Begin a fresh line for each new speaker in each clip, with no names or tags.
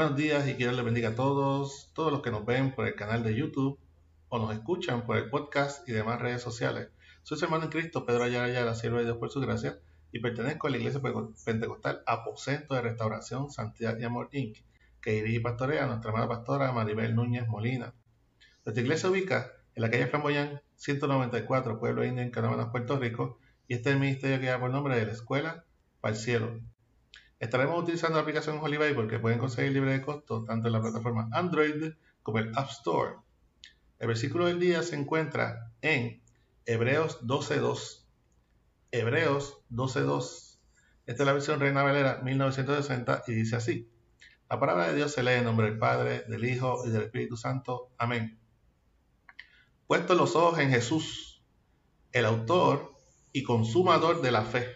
Buenos días y que Dios les bendiga a todos, todos los que nos ven por el canal de YouTube o nos escuchan por el podcast y demás redes sociales. Soy su hermano en Cristo, Pedro Ayala Ayala, siervo de Dios por su gracia, y pertenezco a la Iglesia Pentecostal Aposento de Restauración, Santidad y Amor Inc., que dirige y pastorea a nuestra amada pastora Maribel Núñez Molina. Nuestra iglesia se ubica en la calle Flamboyán 194, Pueblo Indio, en Puerto Rico, y este es el ministerio que lleva por nombre de la Escuela para el Cielo. Estaremos utilizando la aplicación Holy porque pueden conseguir libre de costo tanto en la plataforma Android como el App Store. El versículo del día se encuentra en Hebreos 12.2. Hebreos 12.2. Esta es la versión Reina Valera 1960 y dice así. La palabra de Dios se lee en nombre del Padre, del Hijo y del Espíritu Santo. Amén. Puesto los ojos en Jesús, el autor y consumador de la fe,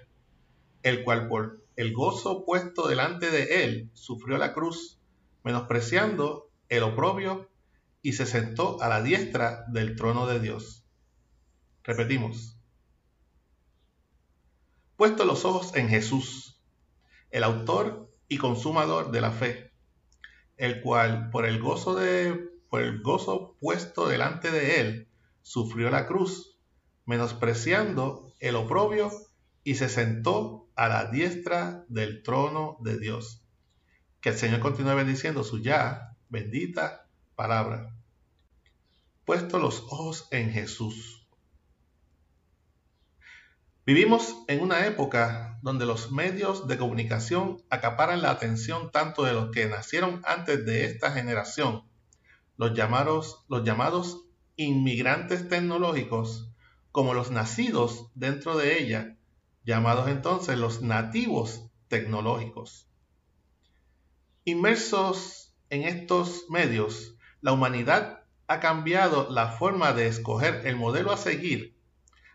el cual por el gozo puesto delante de él, sufrió la cruz, menospreciando el oprobio, y se sentó a la diestra del trono de Dios. Repetimos. Puesto los ojos en Jesús, el autor y consumador de la fe, el cual por el gozo de por el gozo puesto delante de él, sufrió la cruz, menospreciando el oprobio y se sentó a la diestra del trono de Dios. Que el Señor continúe bendiciendo su ya bendita palabra. Puesto los ojos en Jesús. Vivimos en una época donde los medios de comunicación acaparan la atención tanto de los que nacieron antes de esta generación, los llamados, inmigrantes tecnológicos, como los nacidos dentro de ella llamados entonces los nativos tecnológicos. Inmersos en estos medios, la humanidad ha cambiado la forma de escoger el modelo a seguir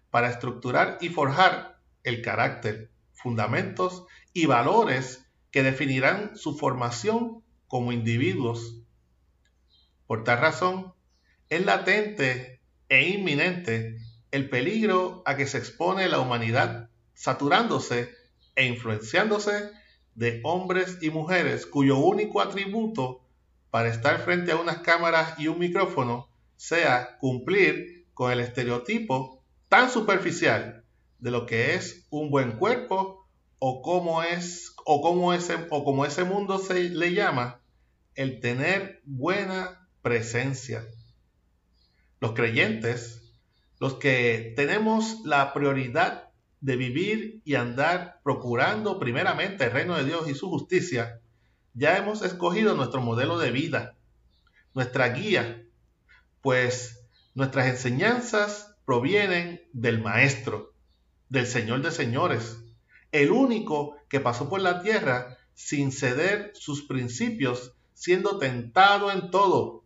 para estructurar y forjar el carácter, fundamentos y valores que definirán su formación como individuos. Por tal razón, es latente e inminente el peligro a que se expone la humanidad saturándose e influenciándose de hombres y mujeres cuyo único atributo para estar frente a unas cámaras y un micrófono sea cumplir con el estereotipo tan superficial de lo que es un buen cuerpo o cómo es o cómo ese o como ese mundo se le llama el tener buena presencia. Los creyentes, los que tenemos la prioridad de vivir y andar procurando primeramente el reino de Dios y su justicia, ya hemos escogido nuestro modelo de vida, nuestra guía, pues nuestras enseñanzas provienen del Maestro, del Señor de Señores, el único que pasó por la tierra sin ceder sus principios, siendo tentado en todo,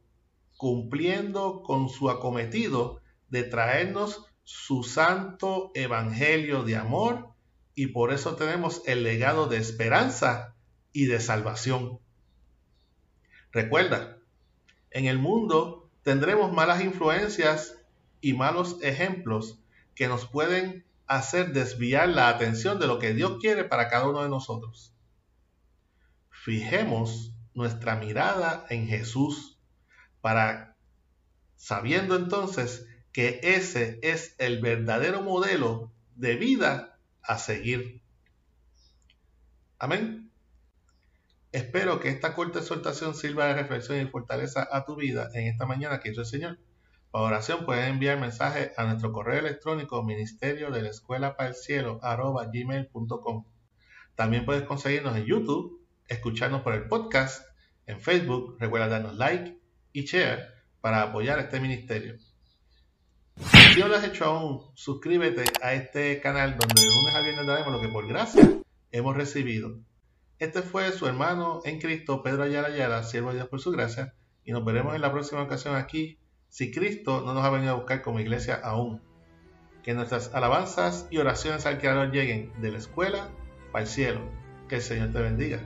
cumpliendo con su acometido de traernos su santo evangelio de amor y por eso tenemos el legado de esperanza y de salvación. Recuerda, en el mundo tendremos malas influencias y malos ejemplos que nos pueden hacer desviar la atención de lo que Dios quiere para cada uno de nosotros. Fijemos nuestra mirada en Jesús para, sabiendo entonces que ese es el verdadero modelo de vida a seguir. Amén. Espero que esta corta exhortación sirva de reflexión y fortaleza a tu vida en esta mañana que hizo el Señor. Para oración puedes enviar mensaje a nuestro correo electrónico ministerio de la escuela para el cielo gmail.com. También puedes conseguirnos en YouTube, escucharnos por el podcast, en Facebook, recuerda darnos like y share para apoyar este ministerio. Si no lo has hecho aún, suscríbete a este canal donde de lunes a viernes daremos lo que por gracia hemos recibido. Este fue su hermano en Cristo, Pedro Ayala Ayala, siervo de Dios por su gracia, y nos veremos en la próxima ocasión aquí, si Cristo no nos ha venido a buscar como iglesia aún. Que nuestras alabanzas y oraciones al Creador lleguen de la escuela para el cielo. Que el Señor te bendiga.